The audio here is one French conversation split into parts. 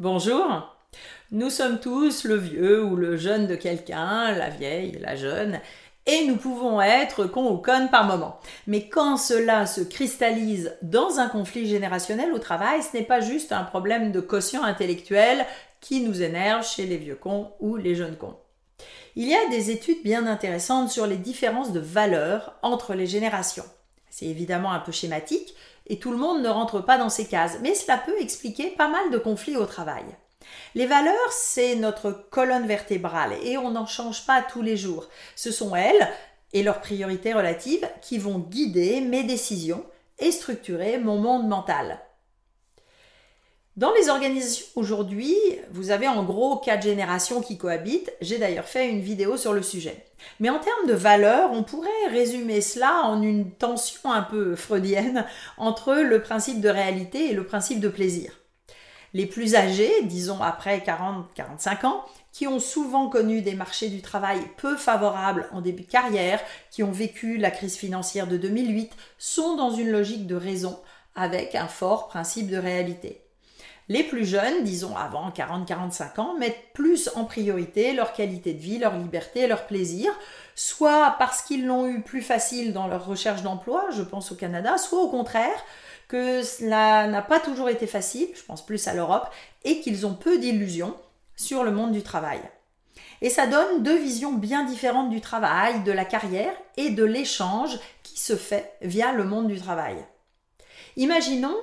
Bonjour. Nous sommes tous le vieux ou le jeune de quelqu'un, la vieille, la jeune, et nous pouvons être con ou conne par moment. Mais quand cela se cristallise dans un conflit générationnel au travail, ce n'est pas juste un problème de quotient intellectuel qui nous énerve chez les vieux cons ou les jeunes cons. Il y a des études bien intéressantes sur les différences de valeurs entre les générations. C'est évidemment un peu schématique et tout le monde ne rentre pas dans ces cases, mais cela peut expliquer pas mal de conflits au travail. Les valeurs, c'est notre colonne vertébrale et on n'en change pas tous les jours. Ce sont elles et leurs priorités relatives qui vont guider mes décisions et structurer mon monde mental. Dans les organisations aujourd'hui, vous avez en gros quatre générations qui cohabitent. J'ai d'ailleurs fait une vidéo sur le sujet. Mais en termes de valeurs, on pourrait résumer cela en une tension un peu freudienne entre le principe de réalité et le principe de plaisir. Les plus âgés, disons après 40-45 ans, qui ont souvent connu des marchés du travail peu favorables en début de carrière, qui ont vécu la crise financière de 2008, sont dans une logique de raison avec un fort principe de réalité. Les plus jeunes, disons avant 40-45 ans, mettent plus en priorité leur qualité de vie, leur liberté, leur plaisir, soit parce qu'ils l'ont eu plus facile dans leur recherche d'emploi, je pense au Canada, soit au contraire que cela n'a pas toujours été facile, je pense plus à l'Europe, et qu'ils ont peu d'illusions sur le monde du travail. Et ça donne deux visions bien différentes du travail, de la carrière et de l'échange qui se fait via le monde du travail. Imaginons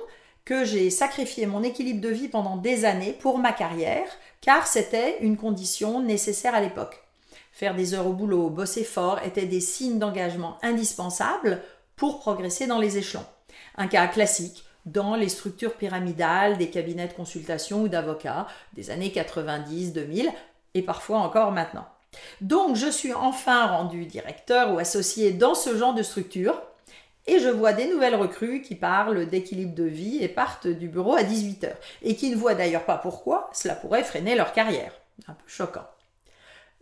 que j'ai sacrifié mon équilibre de vie pendant des années pour ma carrière, car c'était une condition nécessaire à l'époque. Faire des heures au boulot, bosser fort étaient des signes d'engagement indispensables pour progresser dans les échelons. Un cas classique dans les structures pyramidales des cabinets de consultation ou d'avocats des années 90-2000 et parfois encore maintenant. Donc je suis enfin rendu directeur ou associé dans ce genre de structure et je vois des nouvelles recrues qui parlent d'équilibre de vie et partent du bureau à 18h et qui ne voient d'ailleurs pas pourquoi cela pourrait freiner leur carrière. Un peu choquant.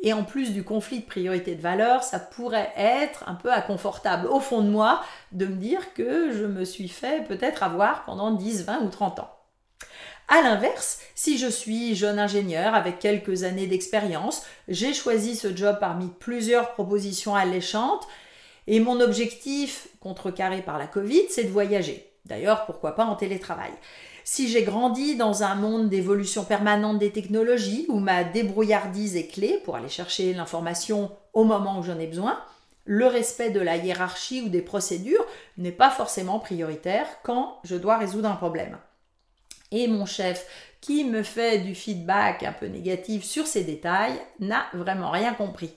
Et en plus du conflit de priorité de valeur, ça pourrait être un peu inconfortable au fond de moi de me dire que je me suis fait peut-être avoir pendant 10, 20 ou 30 ans. A l'inverse, si je suis jeune ingénieur avec quelques années d'expérience, j'ai choisi ce job parmi plusieurs propositions alléchantes et mon objectif, contrecarré par la Covid, c'est de voyager. D'ailleurs, pourquoi pas en télétravail. Si j'ai grandi dans un monde d'évolution permanente des technologies où ma débrouillardise est clé pour aller chercher l'information au moment où j'en ai besoin, le respect de la hiérarchie ou des procédures n'est pas forcément prioritaire quand je dois résoudre un problème. Et mon chef, qui me fait du feedback un peu négatif sur ces détails, n'a vraiment rien compris.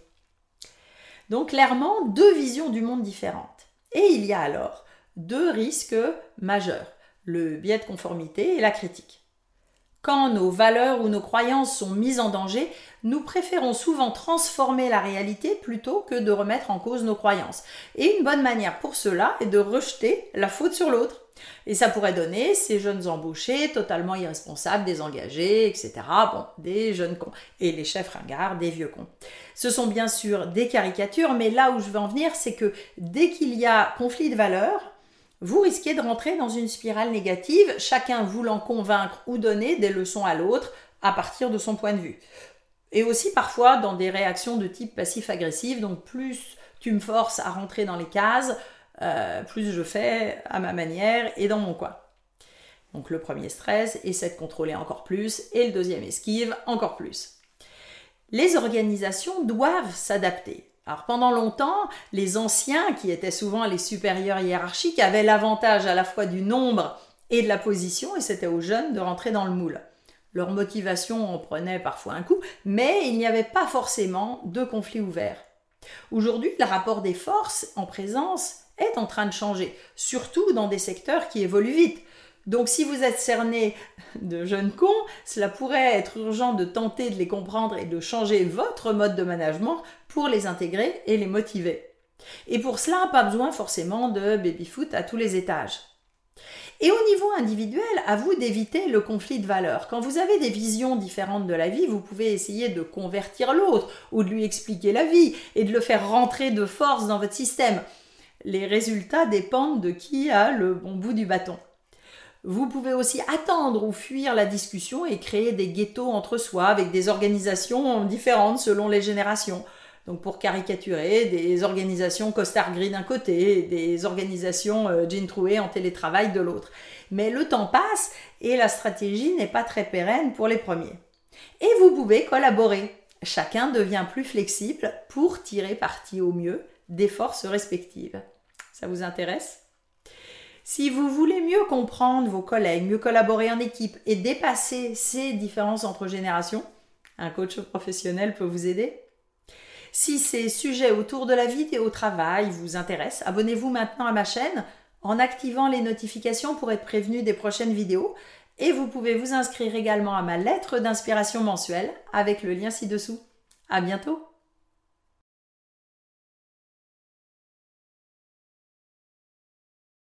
Donc clairement, deux visions du monde différentes. Et il y a alors deux risques majeurs, le biais de conformité et la critique. Quand nos valeurs ou nos croyances sont mises en danger, nous préférons souvent transformer la réalité plutôt que de remettre en cause nos croyances. Et une bonne manière pour cela est de rejeter la faute sur l'autre. Et ça pourrait donner ces jeunes embauchés totalement irresponsables, désengagés, etc. Bon, des jeunes cons. Et les chefs ringards, des vieux cons. Ce sont bien sûr des caricatures, mais là où je veux en venir, c'est que dès qu'il y a conflit de valeurs, vous risquez de rentrer dans une spirale négative, chacun voulant convaincre ou donner des leçons à l'autre à partir de son point de vue. Et aussi parfois dans des réactions de type passif-agressif, donc plus tu me forces à rentrer dans les cases, euh, plus je fais à ma manière et dans mon coin. Donc le premier stress, essaie de contrôler encore plus, et le deuxième esquive encore plus. Les organisations doivent s'adapter. Alors pendant longtemps, les anciens, qui étaient souvent les supérieurs hiérarchiques, avaient l'avantage à la fois du nombre et de la position, et c'était aux jeunes de rentrer dans le moule. Leur motivation en prenait parfois un coup, mais il n'y avait pas forcément de conflit ouvert. Aujourd'hui, le rapport des forces en présence est en train de changer, surtout dans des secteurs qui évoluent vite. Donc si vous êtes cerné de jeunes cons, cela pourrait être urgent de tenter de les comprendre et de changer votre mode de management pour les intégrer et les motiver. Et pour cela, pas besoin forcément de baby-foot à tous les étages. Et au niveau individuel, à vous d'éviter le conflit de valeurs. Quand vous avez des visions différentes de la vie, vous pouvez essayer de convertir l'autre ou de lui expliquer la vie et de le faire rentrer de force dans votre système. Les résultats dépendent de qui a le bon bout du bâton. Vous pouvez aussi attendre ou fuir la discussion et créer des ghettos entre soi avec des organisations différentes selon les générations. Donc pour caricaturer, des organisations costard gris d'un côté, des organisations euh, jean troué en télétravail de l'autre. Mais le temps passe et la stratégie n'est pas très pérenne pour les premiers. Et vous pouvez collaborer. Chacun devient plus flexible pour tirer parti au mieux des forces respectives. Ça vous intéresse? Si vous voulez mieux comprendre vos collègues, mieux collaborer en équipe et dépasser ces différences entre générations, un coach professionnel peut vous aider. Si ces sujets autour de la vie et au travail vous intéressent, abonnez-vous maintenant à ma chaîne en activant les notifications pour être prévenu des prochaines vidéos et vous pouvez vous inscrire également à ma lettre d'inspiration mensuelle avec le lien ci-dessous. À bientôt!